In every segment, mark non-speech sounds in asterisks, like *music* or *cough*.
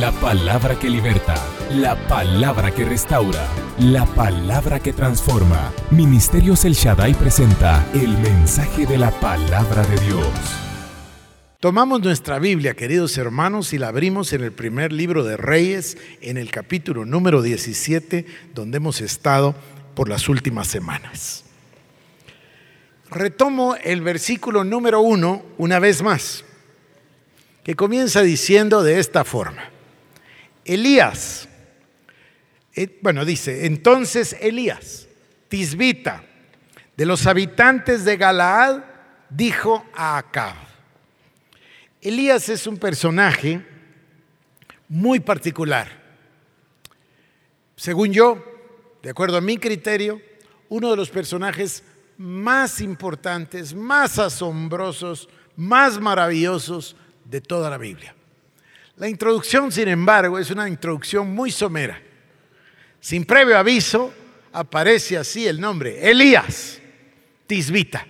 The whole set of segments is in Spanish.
La palabra que liberta, la palabra que restaura, la palabra que transforma. Ministerios El Shaddai presenta el mensaje de la palabra de Dios. Tomamos nuestra Biblia, queridos hermanos, y la abrimos en el primer libro de Reyes, en el capítulo número 17, donde hemos estado por las últimas semanas. Retomo el versículo número uno una vez más, que comienza diciendo de esta forma. Elías, eh, bueno, dice, entonces Elías, Tisbita, de los habitantes de Galaad, dijo a Acab. Elías es un personaje muy particular. Según yo, de acuerdo a mi criterio, uno de los personajes más importantes, más asombrosos, más maravillosos de toda la Biblia. La introducción, sin embargo, es una introducción muy somera. Sin previo aviso, aparece así el nombre, Elías, Tisbita.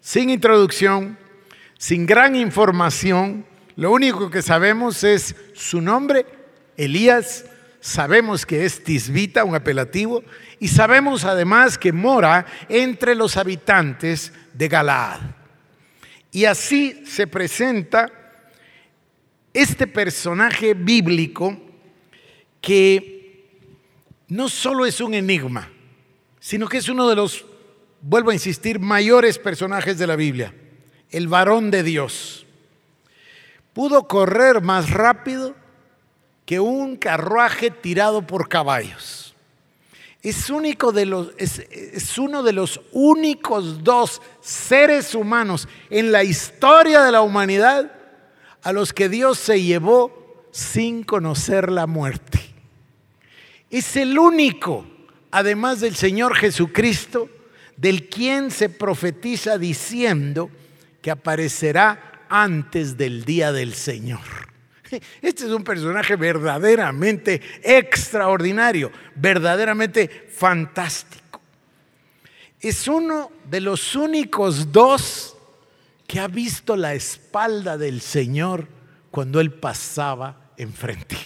Sin introducción, sin gran información, lo único que sabemos es su nombre, Elías, sabemos que es Tisbita, un apelativo, y sabemos además que mora entre los habitantes de Galaad. Y así se presenta este personaje bíblico que no solo es un enigma, sino que es uno de los, vuelvo a insistir, mayores personajes de la Biblia, el varón de Dios. Pudo correr más rápido que un carruaje tirado por caballos. Es, único de los, es, es uno de los únicos dos seres humanos en la historia de la humanidad a los que Dios se llevó sin conocer la muerte. Es el único, además del Señor Jesucristo, del quien se profetiza diciendo que aparecerá antes del día del Señor. Este es un personaje verdaderamente extraordinario, verdaderamente fantástico. Es uno de los únicos dos que ha visto la espalda del Señor cuando Él pasaba enfrente.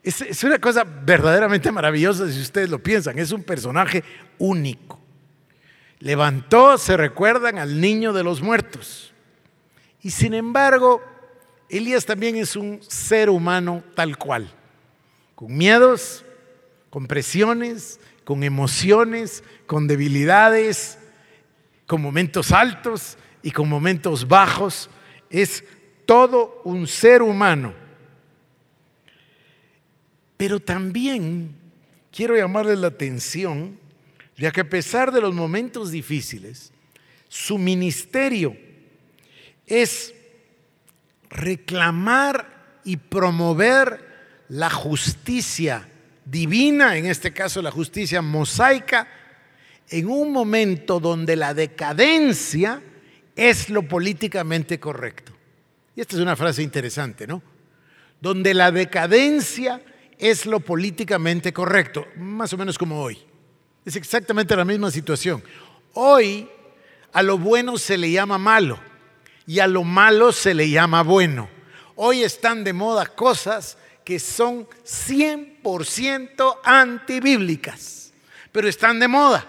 Es, es una cosa verdaderamente maravillosa si ustedes lo piensan. Es un personaje único. Levantó, se recuerdan, al niño de los muertos. Y sin embargo, Elías también es un ser humano tal cual, con miedos, con presiones, con emociones, con debilidades, con momentos altos y con momentos bajos. Es todo un ser humano. Pero también quiero llamarles la atención, ya que a pesar de los momentos difíciles, su ministerio es reclamar y promover la justicia divina, en este caso la justicia mosaica, en un momento donde la decadencia es lo políticamente correcto. Y esta es una frase interesante, ¿no? Donde la decadencia es lo políticamente correcto, más o menos como hoy. Es exactamente la misma situación. Hoy a lo bueno se le llama malo y a lo malo se le llama bueno. Hoy están de moda cosas que son 100% antibíblicas, pero están de moda.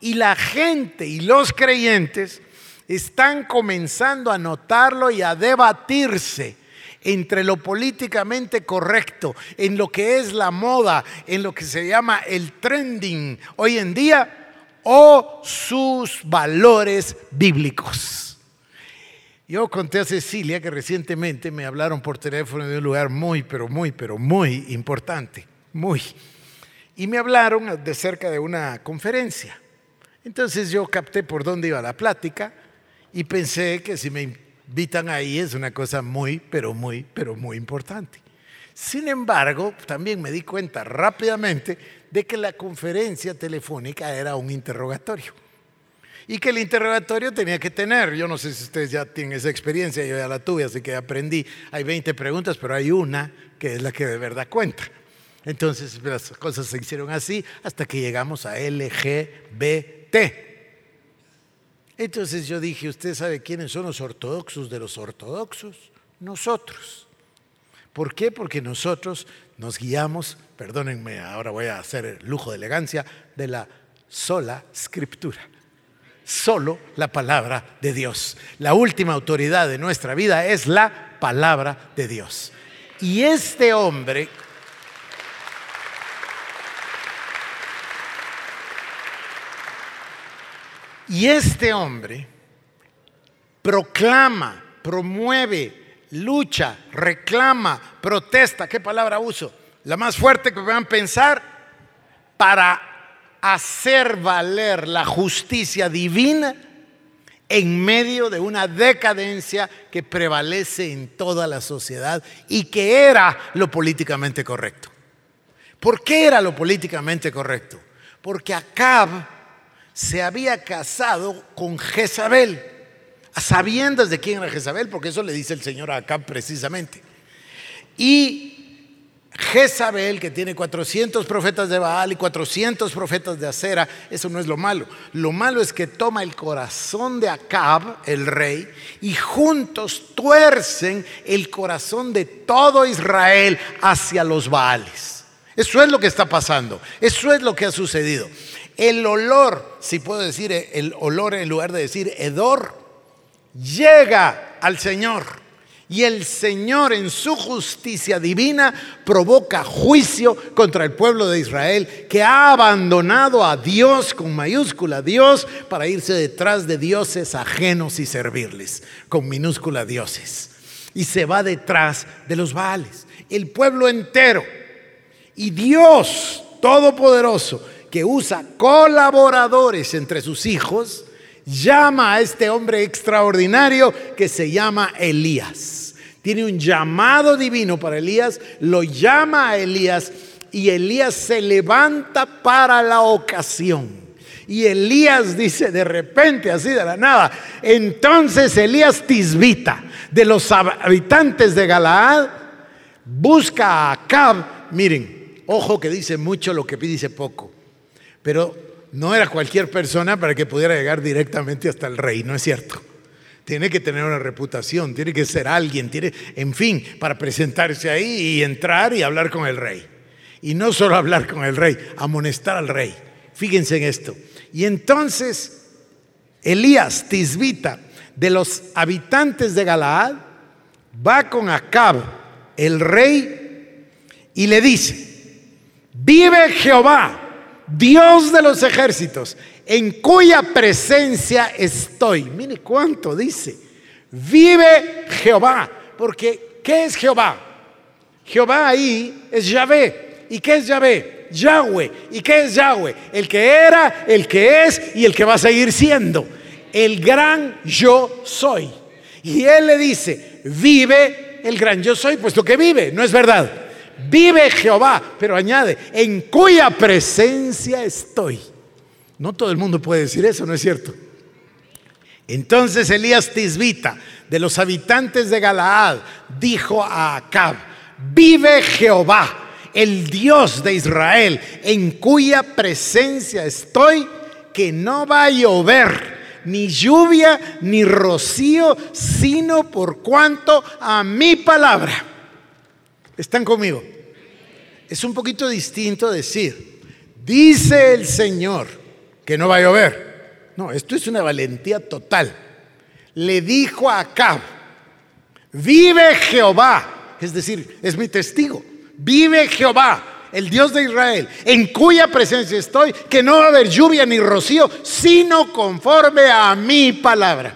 Y la gente y los creyentes están comenzando a notarlo y a debatirse entre lo políticamente correcto, en lo que es la moda, en lo que se llama el trending hoy en día, o sus valores bíblicos. Yo conté a Cecilia que recientemente me hablaron por teléfono de un lugar muy, pero muy, pero muy importante, muy. Y me hablaron de cerca de una conferencia. Entonces yo capté por dónde iba la plática y pensé que si me invitan ahí es una cosa muy, pero muy, pero muy importante. Sin embargo, también me di cuenta rápidamente de que la conferencia telefónica era un interrogatorio. Y que el interrogatorio tenía que tener, yo no sé si ustedes ya tienen esa experiencia, yo ya la tuve, así que aprendí, hay 20 preguntas, pero hay una que es la que de verdad cuenta. Entonces las cosas se hicieron así hasta que llegamos a LGBT. Entonces yo dije, ¿usted sabe quiénes son los ortodoxos de los ortodoxos? Nosotros. ¿Por qué? Porque nosotros nos guiamos, perdónenme, ahora voy a hacer el lujo de elegancia, de la sola escritura. Solo la palabra de Dios. La última autoridad de nuestra vida es la palabra de Dios. Y este hombre Y este hombre proclama, promueve, lucha, reclama, protesta, ¿qué palabra uso? La más fuerte que puedan pensar para hacer valer la justicia divina en medio de una decadencia que prevalece en toda la sociedad y que era lo políticamente correcto. ¿Por qué era lo políticamente correcto? Porque Acab se había casado con Jezabel, a sabiendas de quién era Jezabel, porque eso le dice el Señor a Acab precisamente. Y Jezabel, que tiene 400 profetas de Baal y 400 profetas de Acera, eso no es lo malo. Lo malo es que toma el corazón de Acab, el rey, y juntos tuercen el corazón de todo Israel hacia los Baales. Eso es lo que está pasando, eso es lo que ha sucedido. El olor, si puedo decir el olor en lugar de decir hedor, llega al Señor. Y el Señor en su justicia divina provoca juicio contra el pueblo de Israel que ha abandonado a Dios con mayúscula Dios para irse detrás de dioses ajenos y servirles con minúscula dioses. Y se va detrás de los Baales. El pueblo entero. Y Dios Todopoderoso que usa colaboradores entre sus hijos, llama a este hombre extraordinario que se llama Elías. Tiene un llamado divino para Elías, lo llama a Elías y Elías se levanta para la ocasión. Y Elías dice de repente, así de la nada, entonces Elías Tisbita, de los habitantes de Galaad, busca a Acab. Miren, ojo que dice mucho lo que dice poco. Pero no era cualquier persona para que pudiera llegar directamente hasta el rey, ¿no es cierto? Tiene que tener una reputación, tiene que ser alguien, tiene, en fin, para presentarse ahí y entrar y hablar con el rey. Y no solo hablar con el rey, amonestar al rey. Fíjense en esto. Y entonces Elías Tisbita, de los habitantes de Galaad, va con Acab, el rey, y le dice, vive Jehová Dios de los ejércitos, en cuya presencia estoy. Mire cuánto dice. Vive Jehová. Porque, ¿qué es Jehová? Jehová ahí es Yahvé. ¿Y qué es Yahvé? Yahweh. ¿Y qué es Yahweh? El que era, el que es y el que va a seguir siendo. El gran yo soy. Y él le dice, vive el gran yo soy, puesto que vive, ¿no es verdad? Vive Jehová, pero añade, en cuya presencia estoy. No todo el mundo puede decir eso, ¿no es cierto? Entonces Elías Tisbita, de los habitantes de Galaad, dijo a Acab, vive Jehová, el Dios de Israel, en cuya presencia estoy, que no va a llover ni lluvia ni rocío, sino por cuanto a mi palabra ¿Están conmigo? Es un poquito distinto decir, dice el Señor que no va a llover. No, esto es una valentía total. Le dijo a Acab, vive Jehová, es decir, es mi testigo, vive Jehová, el Dios de Israel, en cuya presencia estoy, que no va a haber lluvia ni rocío, sino conforme a mi palabra.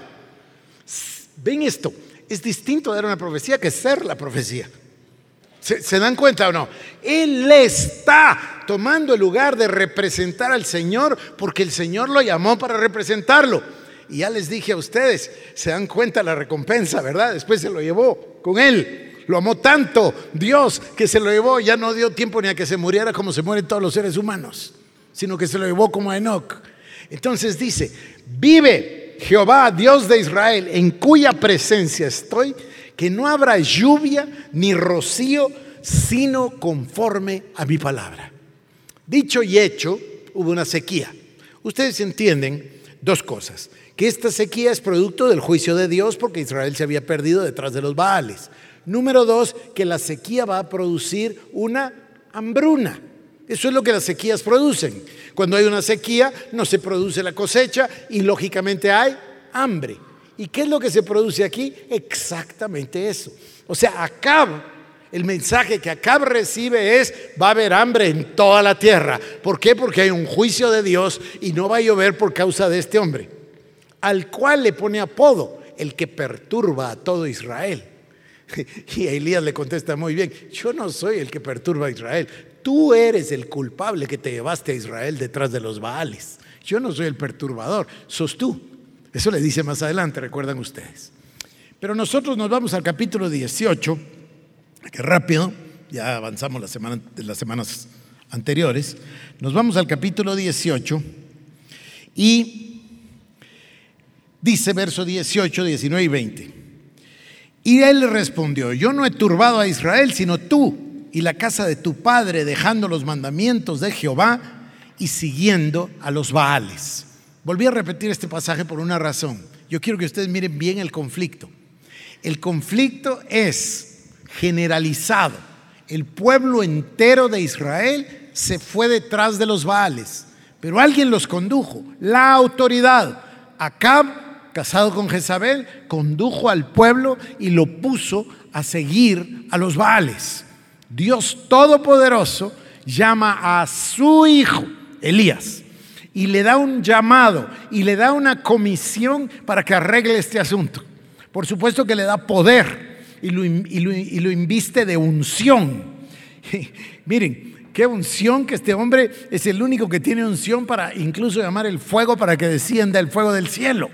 ¿Ven esto? Es distinto dar una profecía que ser la profecía. ¿Se, dan cuenta o no? Él está tomando el lugar de representar al Señor porque el Señor lo llamó para representarlo. Y ya les dije a ustedes, se dan cuenta la recompensa, ¿verdad? Después se lo llevó con él. Lo amó tanto Dios que se lo llevó, ya no dio tiempo ni a que se muriera como se mueren todos los seres humanos, sino que se lo llevó como a Enoch. Entonces dice, vive Jehová, Dios de Israel, en cuya presencia estoy que no habrá lluvia ni rocío, sino conforme a mi palabra. Dicho y hecho, hubo una sequía. Ustedes entienden dos cosas. Que esta sequía es producto del juicio de Dios porque Israel se había perdido detrás de los Baales. Número dos, que la sequía va a producir una hambruna. Eso es lo que las sequías producen. Cuando hay una sequía no se produce la cosecha y lógicamente hay hambre. ¿Y qué es lo que se produce aquí? Exactamente eso. O sea, Acab, el mensaje que Acab recibe es, va a haber hambre en toda la tierra. ¿Por qué? Porque hay un juicio de Dios y no va a llover por causa de este hombre, al cual le pone apodo, el que perturba a todo Israel. *laughs* Y Elías le contesta muy bien, yo no soy el que perturba a Israel, tú eres el culpable que te llevaste a Israel detrás de los Baales. Yo no soy el perturbador, sos tú. Eso le dice más adelante, recuerdan ustedes. Pero nosotros nos vamos al capítulo 18, que rápido, ya avanzamos las semanas, las semanas anteriores, nos vamos al capítulo 18 y dice verso 18, 19 y 20. Y él respondió, yo no he turbado a Israel, sino tú y la casa de tu padre, dejando los mandamientos de Jehová y siguiendo a los Baales. Volví a repetir este pasaje por una razón. Yo quiero que ustedes miren bien el conflicto. El conflicto es generalizado. El pueblo entero de Israel se fue detrás de los Baales, pero alguien los condujo. La autoridad, Acab casado con Jezabel, condujo al pueblo y lo puso a seguir a los Baales. Dios Todopoderoso llama a su hijo, Elías, y le da un llamado y le da una comisión para que arregle este asunto. Por supuesto que le da poder y lo, inviste de unción. *laughs* Miren, qué unción que este hombre es el único que tiene unción para incluso llamar el fuego para que descienda el fuego del cielo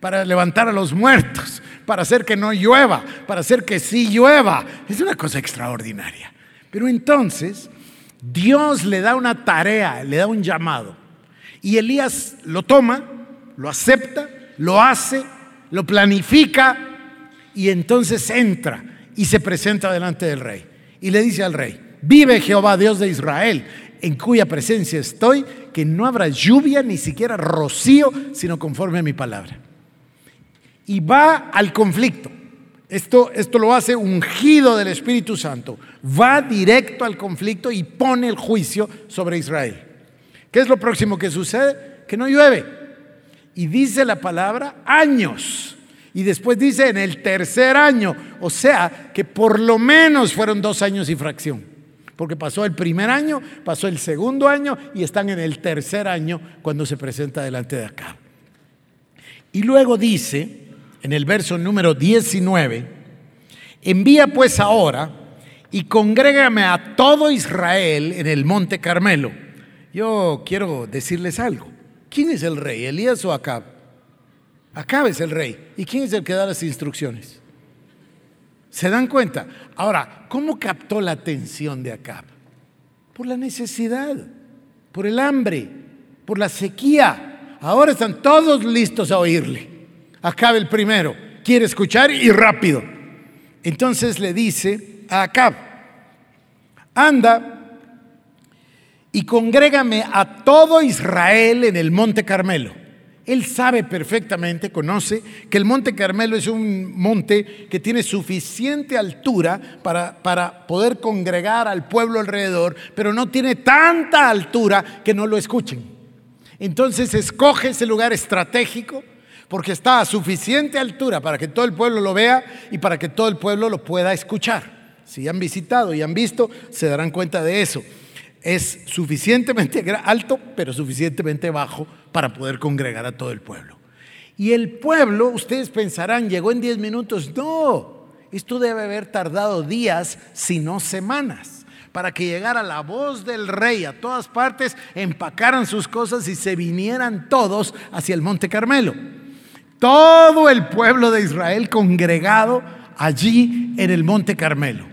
para levantar a los muertos, para hacer que no llueva, para hacer que sí llueva. Es una cosa extraordinaria. Pero entonces Dios le da una tarea, le da un llamado. Y Elías lo toma, lo acepta, lo hace, lo planifica y entonces entra y se presenta delante del rey. Y le dice al rey, vive Jehová Dios de Israel, en cuya presencia estoy, que no habrá lluvia ni siquiera rocío, sino conforme a mi palabra y va al conflicto. Esto, esto lo hace ungido del Espíritu Santo. Va directo al conflicto y pone el juicio sobre Israel. ¿Qué es lo próximo que sucede? Que no llueve. Y dice la palabra años. Y después dice en el tercer año. O sea que por lo menos fueron dos años y fracción. Porque pasó el primer año, pasó el segundo año y están en el tercer año cuando se presenta delante de acá. Y luego dice en el verso número 19, envía pues ahora y congrégame a todo Israel en el monte Carmelo. Yo quiero decirles algo. ¿Quién es el rey, Elías o Acab? Acab es el rey. ¿Y quién es el que da las instrucciones? ¿Se dan cuenta? Ahora, ¿cómo captó la atención de Acab? Por la necesidad, por el hambre, por la sequía. Ahora están todos listos a oírle. Acab el primero, quiere escuchar y rápido. Entonces le dice a Acab, anda y congrégame a todo Israel en el monte Carmelo. Él sabe perfectamente, conoce, que el monte Carmelo es un monte que tiene suficiente altura para, para, poder congregar al pueblo alrededor, pero no tiene tanta altura que no lo escuchen. Entonces escoge ese lugar estratégico porque está a suficiente altura para que todo el pueblo lo vea y para que todo el pueblo lo pueda escuchar. Si han visitado y han visto, se darán cuenta de eso. Es suficientemente *laughs* alto, pero suficientemente bajo para poder congregar a todo el pueblo. Y el pueblo, ustedes pensarán, llegó en 10 minutos. No, esto debe haber tardado días, si no semanas, para que llegara la voz del rey a todas partes, empacaran sus cosas y se vinieran todos hacia el Monte Carmelo todo el pueblo de Israel congregado allí en el monte Carmelo.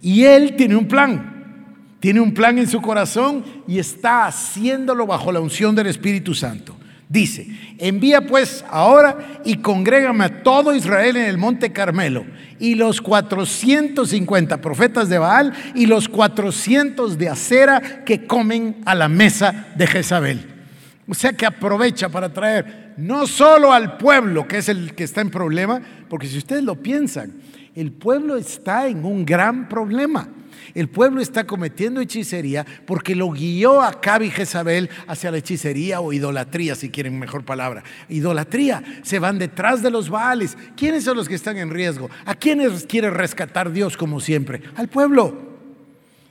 Y él tiene un plan, tiene un plan en su corazón y está haciéndolo bajo la unción del Espíritu Santo. Dice, envía pues ahora y congrégame a todo Israel en el monte Carmelo y los 450 profetas de Baal y los 400 de acera que comen a la mesa de Jezabel. O sea que aprovecha para traer no solo al pueblo, que es el que está en problema, porque si ustedes lo piensan, el pueblo está en un gran problema. El pueblo está cometiendo hechicería porque lo guió a Acab y Jezabel hacia la hechicería o idolatría, si quieren mejor palabra. Idolatría. Se van detrás de los Baales. ¿Quiénes son los que están en riesgo? ¿A quiénes quiere rescatar Dios como siempre? Al pueblo.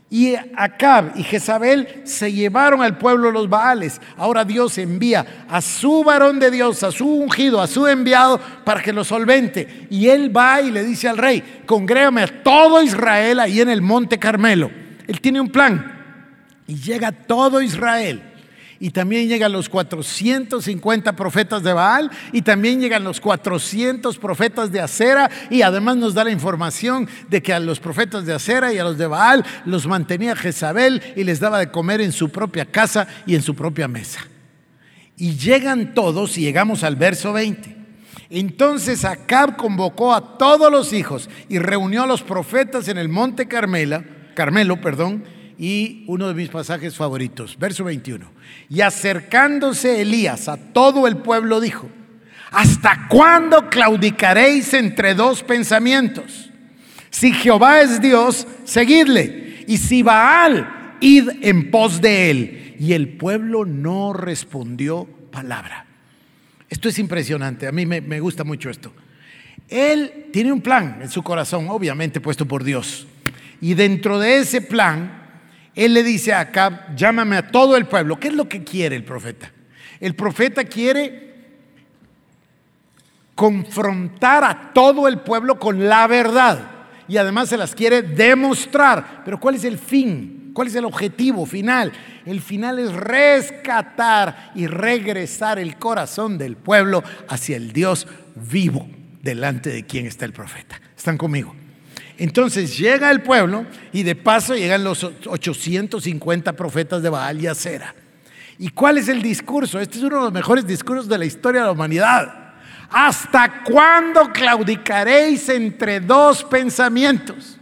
Y Acab y Jezabel se llevaron al pueblo los Baales. Ahora Dios envía a su varón de Dios, a su ungido, a su enviado para que lo solvente. Y él va y le dice al rey, congrégame a todo Israel ahí en el monte Carmelo. Él tiene un plan. Y llega todo Israel y también llegan los 450 profetas de Baal y también llegan los 400 profetas de Acera y además nos da la información de que a los profetas de Acera y a los de Baal los mantenía Jezabel y les daba de comer en su propia casa y en su propia mesa. Y llegan todos y llegamos al verso 20. Entonces Acab convocó a todos los hijos y reunió a los profetas en el monte Carmela, Carmelo, perdón, y uno de mis pasajes favoritos, verso 21. Y acercándose Elías a todo el pueblo dijo, ¿hasta cuándo claudicaréis entre dos pensamientos? Si Jehová es Dios, seguidle, y si Baal, id en pos de él. Y el pueblo no respondió palabra. Esto es impresionante, a mí me, me gusta mucho esto. Él tiene un plan en su corazón, obviamente puesto por Dios. Y dentro de ese plan, él le dice a Acab, llámame a todo el pueblo. ¿Qué es lo que quiere el profeta? El profeta quiere confrontar a todo el pueblo con la verdad y además se las quiere demostrar. Pero ¿cuál es el fin? ¿Cuál es el objetivo final? El final es rescatar y regresar el corazón del pueblo hacia el Dios vivo delante de quien está el profeta. ¿Están conmigo? Entonces llega el pueblo y de paso llegan los 850 profetas de Baal y Acera. ¿Y cuál es el discurso? Este es uno de los mejores discursos de la historia de la humanidad. ¿Hasta cuándo claudicaréis entre dos pensamientos?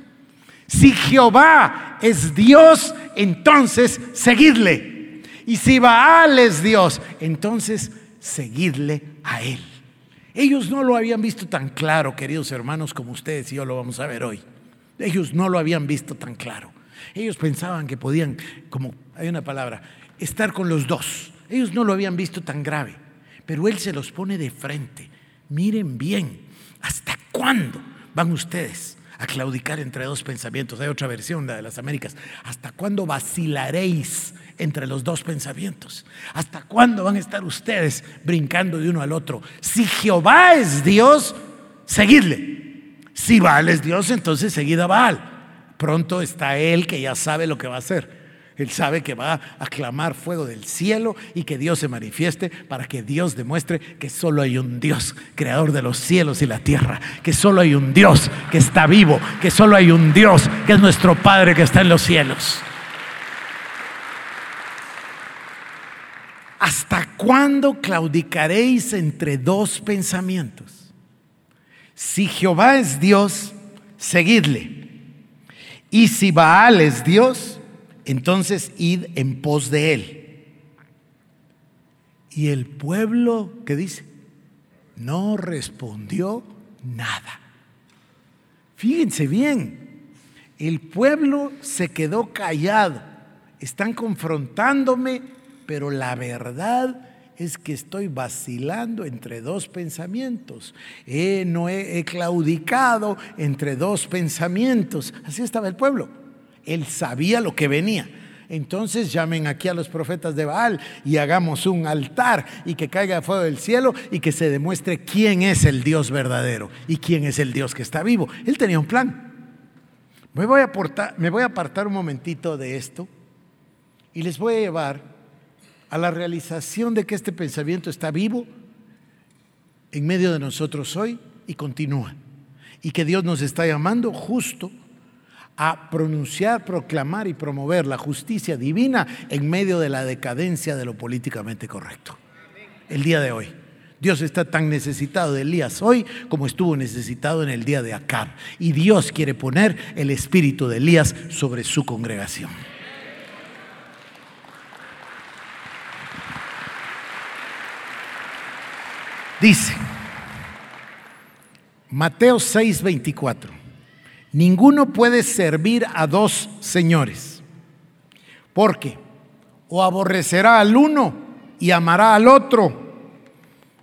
Si Jehová es Dios, entonces seguidle. Y si Baal es Dios, entonces seguidle a él. Ellos no lo habían visto tan claro, queridos hermanos, como ustedes y yo lo vamos a ver hoy. Ellos no lo habían visto tan claro. Ellos pensaban que podían, como hay una palabra, estar con los dos. Ellos no lo habían visto tan grave, pero Él se los pone de frente. Miren bien, ¿hasta cuándo van ustedes a claudicar entre dos pensamientos? Hay otra versión, la de las Américas. ¿Hasta cuándo vacilaréis entre los dos pensamientos? ¿Hasta cuándo van a estar ustedes brincando de uno al otro? Si Jehová es Dios, seguidle. Si Baal es Dios, entonces seguid a Baal. Pronto está Él que ya sabe lo que va a hacer. Él sabe que va a clamar fuego del cielo y que Dios se manifieste para que Dios demuestre que solo hay un Dios, creador de los cielos y la tierra, que solo hay un Dios que está vivo, que solo hay un Dios que es nuestro Padre que está en los cielos. ¿Hasta cuándo claudicaréis entre dos pensamientos? Si Jehová es Dios, seguidle. Y si Baal es Dios, entonces id en pos de él. Y el pueblo, ¿qué dice? No respondió nada. Fíjense bien, el pueblo se quedó callado. Están confrontándome pero la verdad es que estoy vacilando entre dos pensamientos. no he, he claudicado entre dos pensamientos. Así estaba el pueblo. Él sabía lo que venía. Entonces llamen aquí a los profetas de Baal y hagamos un altar y que caiga fuego del cielo y que se demuestre quién es el Dios verdadero y quién es el Dios que está vivo. Él tenía un plan. Me voy a, me voy a apartar un momentito de esto y les voy a llevar a la realización de que este pensamiento está vivo en medio de nosotros hoy y continúa. Y que Dios nos está llamando justo a pronunciar, proclamar y promover la justicia divina en medio de la decadencia de lo políticamente correcto. El día de hoy. Dios está tan necesitado de Elías hoy como estuvo necesitado en el día de Acab. Y Dios quiere poner el espíritu de Elías sobre su congregación. Dice, Mateo 6:24, Ninguno puede servir a dos señores, porque o aborrecerá al uno y amará al otro,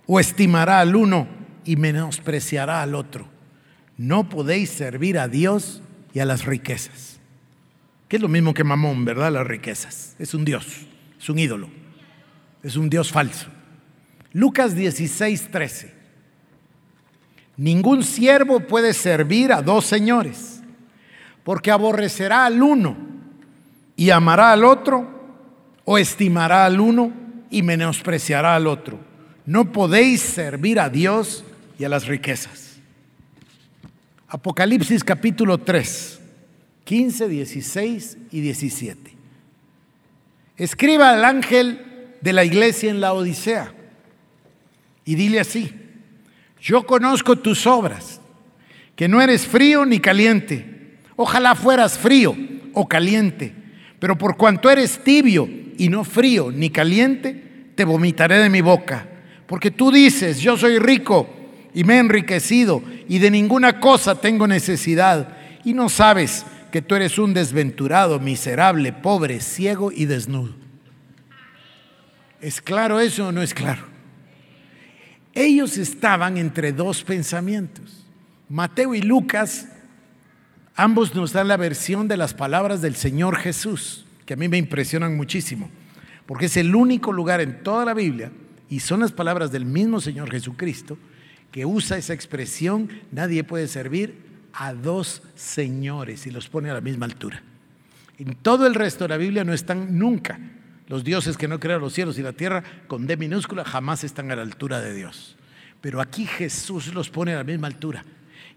o estimará al uno y menospreciará al otro. No podéis servir a Dios y a las riquezas. Que es lo mismo que Mamón, ¿verdad? Las riquezas. Es un Dios, es un ídolo, es un Dios falso. Lucas 16, 13. Ningún siervo puede servir a dos señores, porque aborrecerá al uno y amará al otro, o estimará al uno y menospreciará al otro. No podéis servir a Dios y a las riquezas. Apocalipsis capítulo 3, 15, 16 y 17. Escriba al ángel de la iglesia en la Odisea y dile así, yo conozco tus obras, que no eres frío ni caliente. Ojalá fueras frío o caliente, pero por cuanto eres tibio y no frío ni caliente, te vomitaré de mi boca. Porque tú dices, yo soy rico y me he enriquecido y de ninguna cosa tengo necesidad. Y no sabes que tú eres un desventurado, miserable, pobre, ciego y desnudo. ¿Es claro eso o no es claro? Ellos estaban entre dos pensamientos. Mateo y Lucas, ambos nos dan la versión de las palabras del Señor Jesús, que a mí me impresionan muchísimo, porque es el único lugar en toda la Biblia, y son las palabras del mismo Señor Jesucristo, que usa esa expresión, nadie puede servir a dos señores y los pone a la misma altura. En todo el resto de la Biblia no están nunca los dioses que no crearon los cielos y la tierra con D minúscula jamás están a la altura de Dios. Pero aquí Jesús los pone a la misma altura.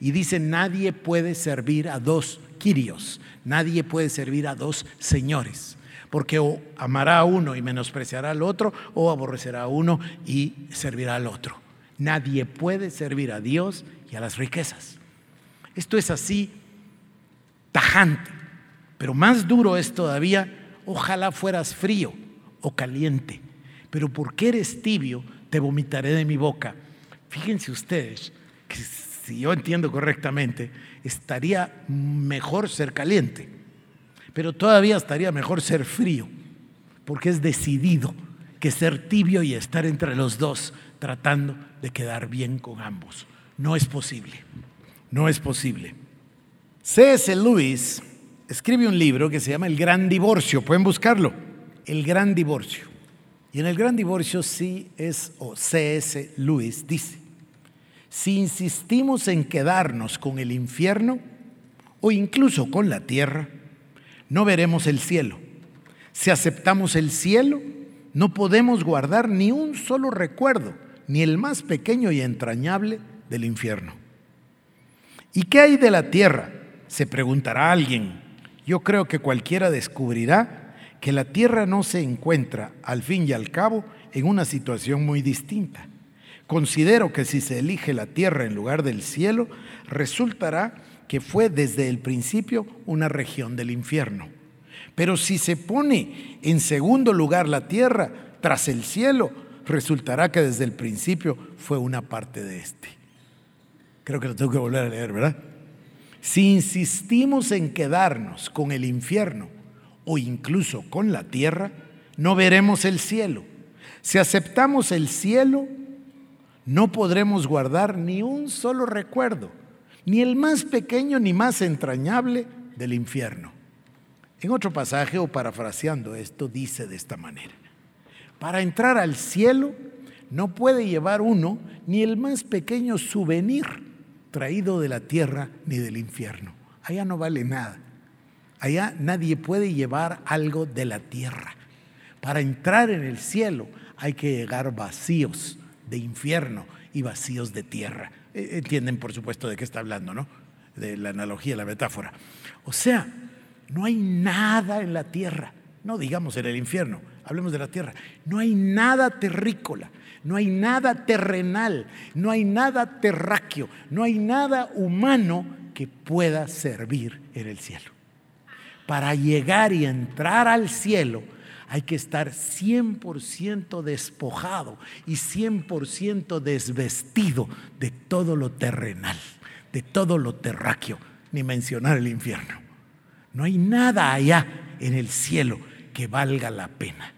Y dice, nadie puede servir a dos quirios, nadie puede servir a dos señores. Porque o amará a uno y menospreciará al otro, o aborrecerá a uno y servirá al otro. Nadie puede servir a Dios y a las riquezas. Esto es así tajante, pero más duro es todavía, ojalá fueras frío o caliente, pero porque eres tibio, te vomitaré de mi boca. Fíjense ustedes que si yo entiendo correctamente, estaría mejor ser caliente, pero todavía estaría mejor ser frío, porque es decidido que ser tibio y estar entre los dos tratando de quedar bien con ambos. No es posible, no es posible. C.S. Lewis escribe un libro que se llama El Gran Divorcio, pueden buscarlo el gran divorcio. Y en el gran divorcio sí es, o C.S. Lewis dice, si insistimos en quedarnos con el infierno o incluso con la tierra, no veremos el cielo. Si aceptamos el cielo, no podemos guardar ni un solo recuerdo, ni el más pequeño y entrañable del infierno. ¿Y qué hay de la tierra? Se preguntará alguien. Yo creo que cualquiera descubrirá que la tierra no se encuentra, al fin y al cabo, en una situación muy distinta. Considero que si se elige la tierra en lugar del cielo, resultará que fue desde el principio una región del infierno. Pero si se pone en segundo lugar la tierra tras el cielo, resultará que desde el principio fue una parte de este. Creo que lo tengo que volver a leer, ¿verdad? Si insistimos en quedarnos con el infierno o incluso con la tierra, no veremos el cielo. Si aceptamos el cielo, no podremos guardar ni un solo recuerdo, ni el más pequeño ni más entrañable del infierno. En otro pasaje, o parafraseando esto, dice de esta manera, para entrar al cielo no puede llevar uno ni el más pequeño souvenir traído de la tierra ni del infierno. Allá no vale nada. Allá nadie puede llevar algo de la tierra. Para entrar en el cielo hay que llegar vacíos de infierno y vacíos de tierra. E, entienden, por supuesto, de qué está hablando, ¿no? De la analogía, la metáfora. O sea, no hay nada en la tierra, no digamos en el infierno, hablemos de la tierra. No hay nada terrícola, no hay nada terrenal, no hay nada terráqueo, no hay nada humano que pueda servir en el cielo para llegar y entrar al cielo, hay que estar 100% despojado y 100% desvestido de todo lo terrenal, de todo lo terráqueo, ni mencionar el infierno. No hay nada allá en el cielo que valga la pena.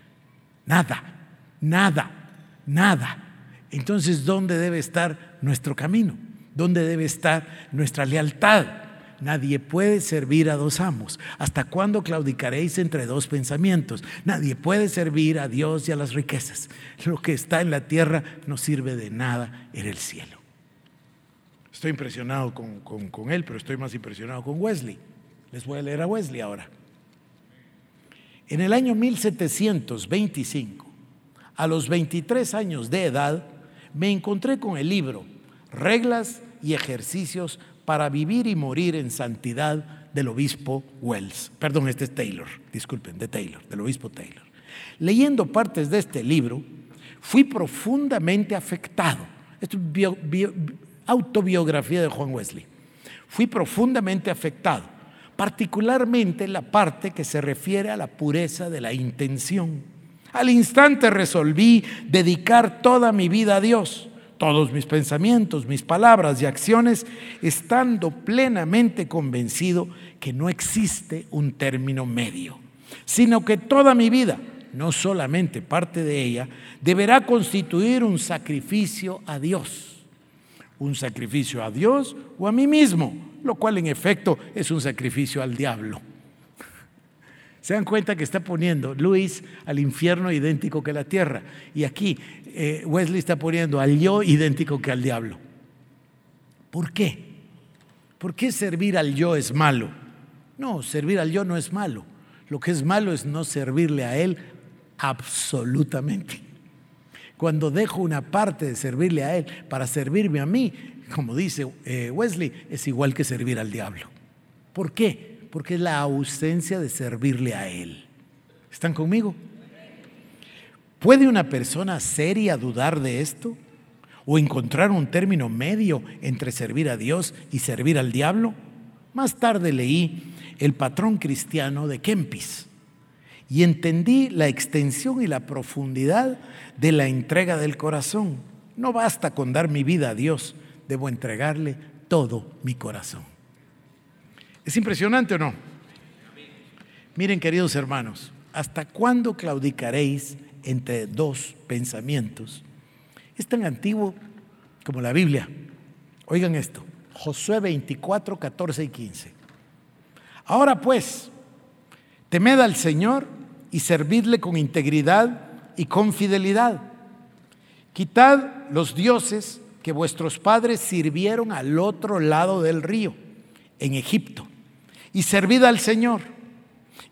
Nada, nada, nada. Entonces, ¿dónde debe estar nuestro camino? ¿Dónde debe estar nuestra lealtad? Nadie puede servir a dos amos. ¿Hasta cuándo claudicaréis entre dos pensamientos? Nadie puede servir a Dios y a las riquezas. Lo que está en la tierra no sirve de nada en el cielo. Estoy impresionado con, con él, pero estoy más impresionado con Wesley. Les voy a leer a Wesley ahora. En el año 1725, a los 23 años de edad, me encontré con el libro Reglas y ejercicios para vivir y morir en santidad del obispo Wells. Perdón, este es Taylor, disculpen, de Taylor, del obispo Taylor. Leyendo partes de este libro, fui profundamente afectado. Esto es autobiografía de Juan Wesley. Fui profundamente afectado, particularmente la parte que se refiere a la pureza de la intención. Al instante resolví dedicar toda mi vida a Dios todos mis pensamientos, mis palabras y acciones, estando plenamente convencido que no existe un término medio, sino que toda mi vida, no solamente parte de ella, deberá constituir un sacrificio a Dios. Un sacrificio a Dios o a mí mismo, lo cual en efecto es un sacrificio al diablo. Se dan cuenta que está poniendo Luis al infierno idéntico que la tierra. Y aquí eh, Wesley está poniendo al yo idéntico que al diablo. ¿Por qué? ¿Por qué servir al yo es malo? No, servir al yo no es malo. Lo que es malo es no servirle a él absolutamente. Cuando dejo una parte de servirle a él para servirme a mí, como dice eh, Wesley, es igual que servir al diablo. ¿Por qué? Porque es la ausencia de servirle a él. ¿Están conmigo? ¿Puede una persona seria dudar de esto? ¿O encontrar un término medio entre servir a Dios y servir al diablo? Más tarde leí El patrón cristiano de Kempis y entendí la extensión y la profundidad de la entrega del corazón. No basta con dar mi vida a Dios, debo entregarle todo mi corazón. ¿Es impresionante o no? Miren, queridos hermanos, ¿hasta cuándo claudicaréis entre dos pensamientos. Es tan antiguo como la Biblia. Oigan esto, Josué 24, 14 y 15. Ahora pues, temed al Señor y servidle con integridad y con fidelidad. Quitad los dioses que vuestros padres sirvieron al otro lado del río, en Egipto, y servid al Señor.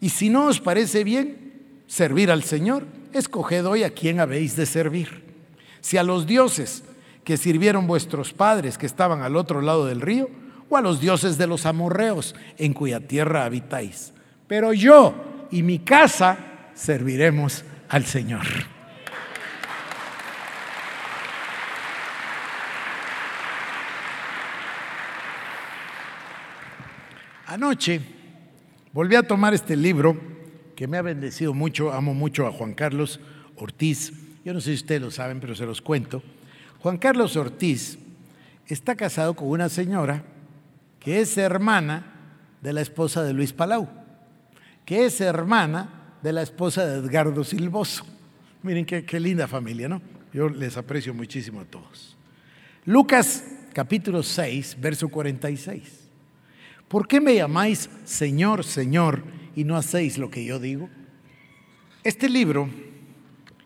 Y si no os parece bien servir al Señor, escoged hoy a quién habéis de servir. Si a los dioses que sirvieron vuestros padres que estaban al otro lado del río, o a los dioses de los amorreos en cuya tierra habitáis. Pero yo y mi casa serviremos al Señor. Anoche volví a tomar este libro que me ha bendecido mucho, amo mucho a Juan Carlos Ortiz. Yo no sé si ustedes lo saben, pero se los cuento. Juan Carlos Ortiz está casado con una señora que es hermana de la esposa de Luis Palau, que es hermana de la esposa de Edgardo Silvoso. Miren qué, qué linda familia, ¿no? Yo les aprecio muchísimo a todos. Lucas capítulo 6, verso 46. ¿Por qué me llamáis Señor, Señor? y no hacéis lo que yo digo? Este libro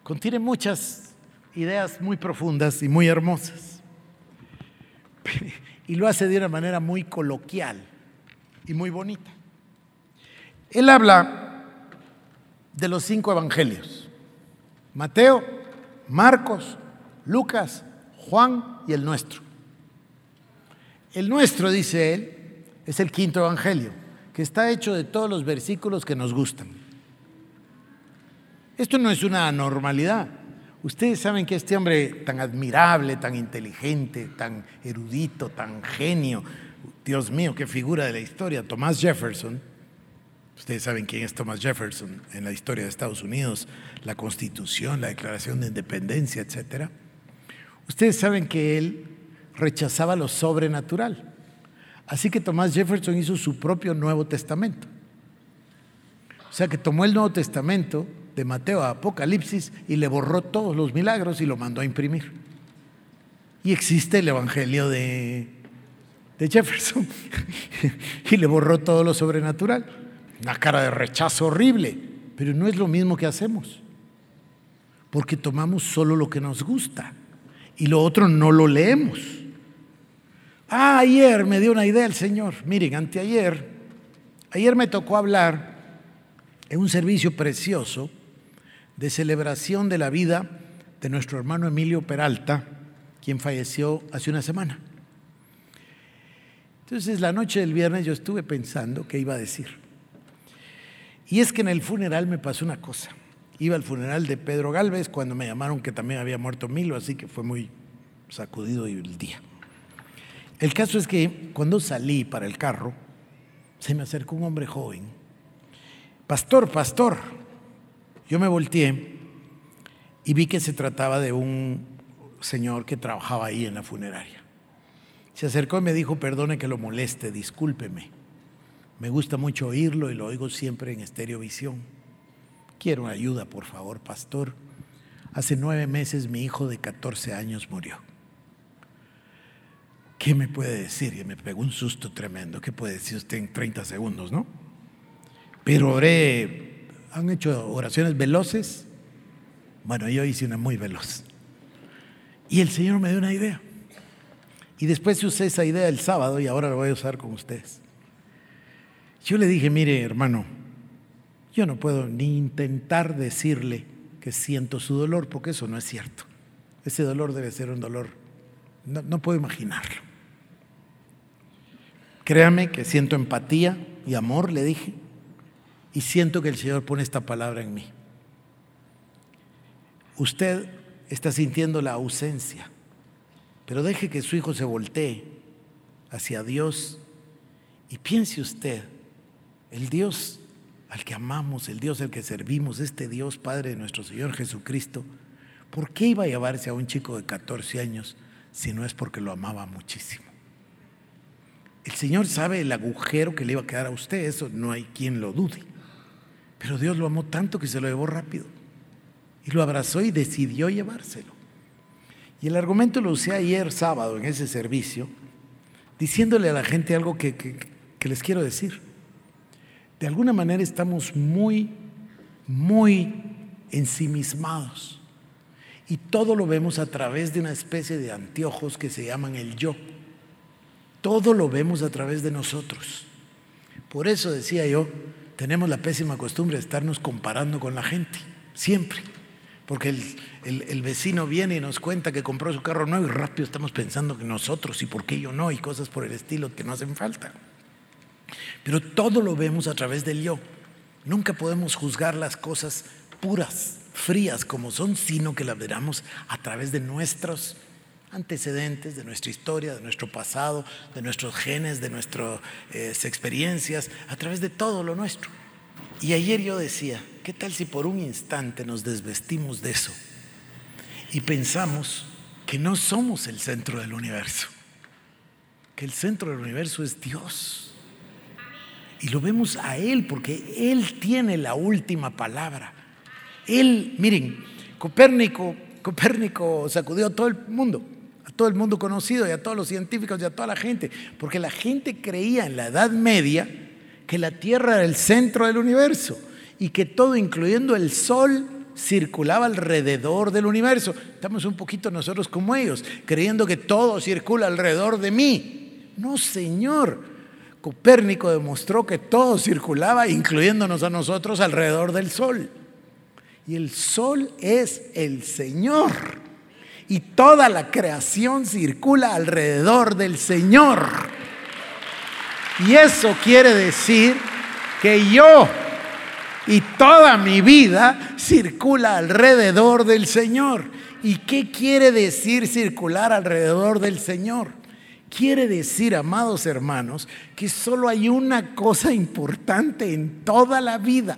contiene muchas ideas muy profundas y muy hermosas. *laughs* Y lo hace de una manera muy coloquial y muy bonita. Él habla de los cinco evangelios. Mateo, Marcos, Lucas, Juan y el nuestro. El nuestro, dice él, es el quinto evangelio que está hecho de todos los versículos que nos gustan. Esto no es una anormalidad. Ustedes saben que este hombre tan admirable, tan inteligente, tan erudito, tan genio, Dios mío, qué figura de la historia, Thomas Jefferson, ustedes saben quién es Thomas Jefferson en la historia de Estados Unidos, la Constitución, la Declaración de Independencia, etc. Ustedes saben que él rechazaba lo sobrenatural. Así que Tomás Jefferson hizo su propio Nuevo Testamento. O sea que tomó el Nuevo Testamento de Mateo a Apocalipsis y le borró todos los milagros y lo mandó a imprimir. Y existe el Evangelio de, de Jefferson *laughs* y le borró todo lo sobrenatural. Una cara de rechazo horrible, pero no es lo mismo que hacemos, porque tomamos solo lo que nos gusta y lo otro no lo leemos. Ah, ayer me dio una idea el Señor. Miren, anteayer, ayer me tocó hablar en un servicio precioso de celebración de la vida de nuestro hermano Emilio Peralta, quien falleció hace una semana. Entonces, la noche del viernes yo estuve pensando qué iba a decir. Y es que en el funeral me pasó una cosa. Iba al funeral de Pedro Galvez cuando me llamaron que también había muerto Milo, así que fue muy sacudido el día. El caso es que cuando salí para el carro, se me acercó un hombre joven pastor, pastor. Yo me volteé y vi que se trataba de un señor que trabajaba ahí en la funeraria. Se acercó y me dijo, perdone que lo moleste, discúlpeme. Me gusta mucho oírlo y lo oigo siempre en estereovisión. Quiero ayuda, por favor, pastor. Hace nueve meses mi hijo de 14 años murió. ¿Qué me puede decir? Y me pegó un susto tremendo. ¿Qué puede decir usted en 30 segundos, no? Pero oré, ¿han hecho oraciones veloces? Bueno, yo hice una muy veloz. Y el Señor me dio una idea. Y después usé esa idea el sábado y ahora la voy a usar con ustedes. Yo le dije, mire hermano, yo no puedo ni intentar decirle que siento su dolor porque eso no es cierto. Ese dolor debe ser un dolor, no, no puedo imaginarlo. Créame que siento empatía y amor, le dije, y siento que el Señor pone esta palabra en mí. Usted está sintiendo la ausencia, pero deje que su hijo se voltee hacia Dios y piense usted, el Dios al que amamos, el Dios al que servimos, este Dios Padre de nuestro Señor Jesucristo, ¿por qué iba a llevarse a un chico de 14 años si no es porque lo amaba muchísimo? El Señor sabe el agujero que le iba a quedar a usted, eso no hay quien lo dude. Pero Dios lo amó tanto que se lo llevó rápido. Y lo abrazó y decidió llevárselo. Y el argumento lo usé ayer sábado en ese servicio, diciéndole a la gente algo que, que les quiero decir. De alguna manera estamos muy, muy ensimismados. Y todo lo vemos a través de una especie de anteojos que se llaman el yo. Todo lo vemos a través de nosotros. Por eso decía yo, tenemos la pésima costumbre de estarnos comparando con la gente, siempre. Porque el, vecino viene y nos cuenta que compró su carro nuevo y rápido estamos pensando que nosotros y por qué yo no y cosas por el estilo que no hacen falta. Pero todo lo vemos a través del yo. Nunca podemos juzgar las cosas puras, frías como son, sino que las veramos a través de nuestros antecedentes, de nuestra historia, de nuestro pasado, de nuestros genes, de nuestras eh, experiencias, a través de todo lo nuestro. Y ayer yo decía, ¿qué tal si por un instante nos desvestimos de eso y pensamos que no somos el centro del universo? Que el centro del universo es Dios. Y lo vemos a Él porque Él tiene la última palabra. Él, miren, Copérnico, Copérnico sacudió a todo el mundo todo el mundo conocido y a todos los científicos y a toda la gente, porque la gente creía en la Edad Media que la Tierra era el centro del universo y que todo, incluyendo el Sol, circulaba alrededor del universo. Estamos un poquito nosotros como ellos, creyendo que todo circula alrededor de mí. No, Señor. Copérnico demostró que todo circulaba, incluyéndonos a nosotros, alrededor del Sol. Y el Sol es el Señor y toda la creación circula alrededor del Señor. Y eso quiere decir que yo y toda mi vida circula alrededor del Señor. ¿Y qué quiere decir circular alrededor del Señor? Quiere decir, amados hermanos, que solo hay una cosa importante en toda la vida.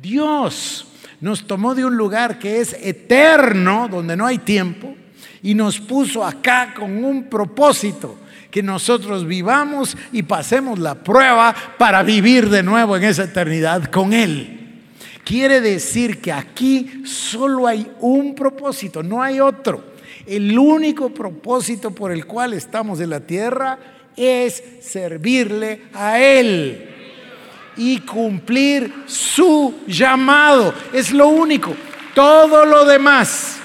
Dios nos tomó de un lugar que es eterno, donde no hay tiempo, y nos puso acá con un propósito, que nosotros vivamos y pasemos la prueba para vivir de nuevo en esa eternidad con Él. Quiere decir que aquí solo hay un propósito, no hay otro. El único propósito por el cual estamos en la tierra es servirle a Él y cumplir su llamado. Es lo único. Todo lo demás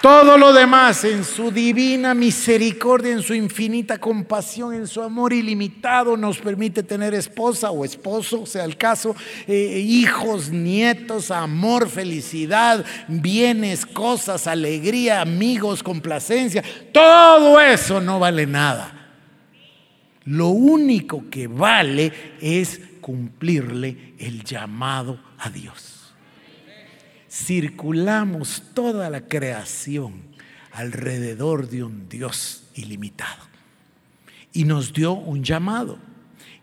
todo lo demás en su divina misericordia, en su infinita compasión, en su amor ilimitado nos permite tener esposa o esposo, sea el caso, eh, hijos, nietos, amor, felicidad, bienes, cosas, alegría, amigos, complacencia. Todo eso no vale nada. Lo único que vale es cumplirle el llamado a Dios circulamos toda la creación alrededor de un Dios ilimitado. Y nos dio un llamado.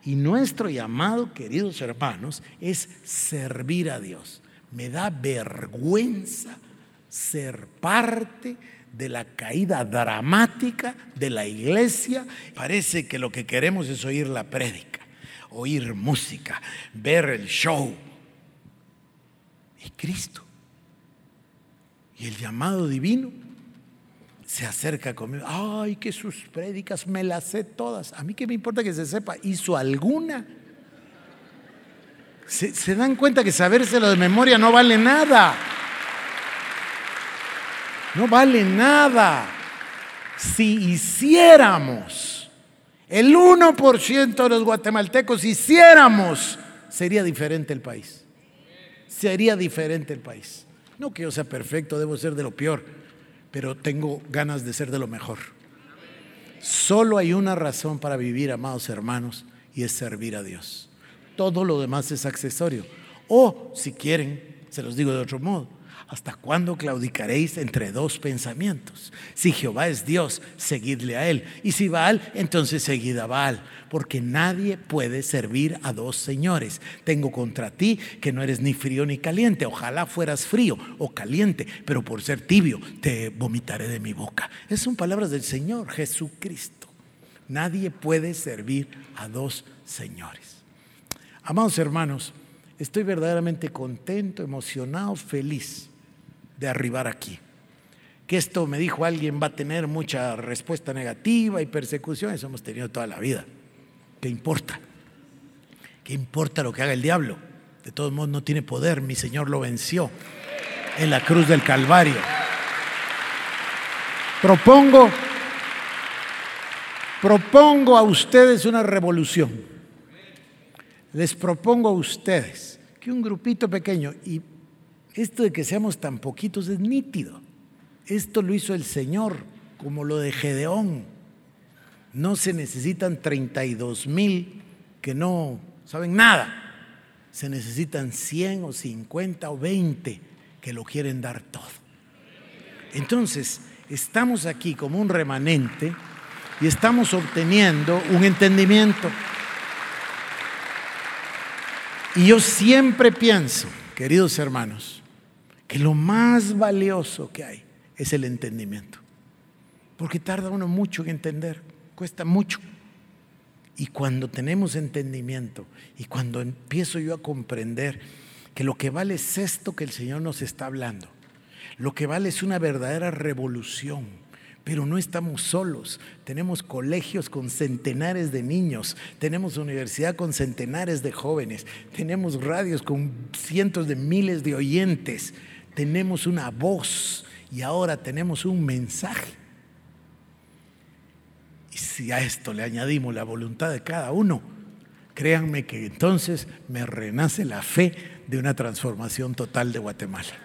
Y nuestro llamado, queridos hermanos, es servir a Dios. Me da vergüenza ser parte de la caída dramática de la iglesia. Parece que lo que queremos es oír la prédica, oír música, ver el show. Y Cristo y el llamado divino se acerca conmigo. Ay, que sus prédicas me las sé todas. A mí qué me importa que se sepa. ¿Hizo alguna? Se, se dan cuenta que sabérselo de memoria no vale nada. No vale nada. Si hiciéramos, el 1% de los guatemaltecos hiciéramos, sería diferente el país. Sería diferente el país. No que yo sea perfecto, debo ser de lo peor, pero tengo ganas de ser de lo mejor. Solo hay una razón para vivir, amados hermanos, y es servir a Dios. Todo lo demás es accesorio. O, si quieren, se los digo de otro modo, ¿Hasta cuándo claudicaréis entre dos pensamientos? Si Jehová es Dios, seguidle a Él. Y si Baal, entonces seguid a Baal. Porque nadie puede servir a dos señores. Tengo contra ti que no eres ni frío ni caliente. Ojalá fueras frío o caliente, pero por ser tibio te vomitaré de mi boca. Esas son palabras del Señor Jesucristo. Nadie puede servir a dos señores. Amados hermanos, estoy verdaderamente contento, emocionado, feliz de arribar aquí. Que esto, me dijo alguien, va a tener mucha respuesta negativa y persecución, eso hemos tenido toda la vida. ¿Qué importa? ¿Qué importa lo que haga el diablo? De todos modos no tiene poder, mi Señor lo venció en la cruz del Calvario. Propongo, propongo a ustedes una revolución. Les propongo a ustedes que un grupito pequeño, y esto de que seamos tan poquitos es nítido. Esto lo hizo el Señor, como lo de Gedeón. No se necesitan 32 mil que no saben nada. Se necesitan 100 o 50 o 20 que lo quieren dar todo. Entonces, estamos aquí como un remanente y estamos obteniendo un entendimiento. Y yo siempre pienso, queridos hermanos, que lo más valioso que hay es el entendimiento. Porque tarda uno mucho en entender, cuesta mucho. Y cuando tenemos entendimiento y cuando empiezo yo a comprender que lo que vale es esto que el Señor nos está hablando, lo que vale es una verdadera revolución, pero no estamos solos. Tenemos colegios con centenares de niños, tenemos universidad con centenares de jóvenes, tenemos radios con cientos de miles de oyentes tenemos una voz y ahora tenemos un mensaje. Y si a esto le añadimos la voluntad de cada uno, créanme que entonces me renace la fe de una transformación total de Guatemala.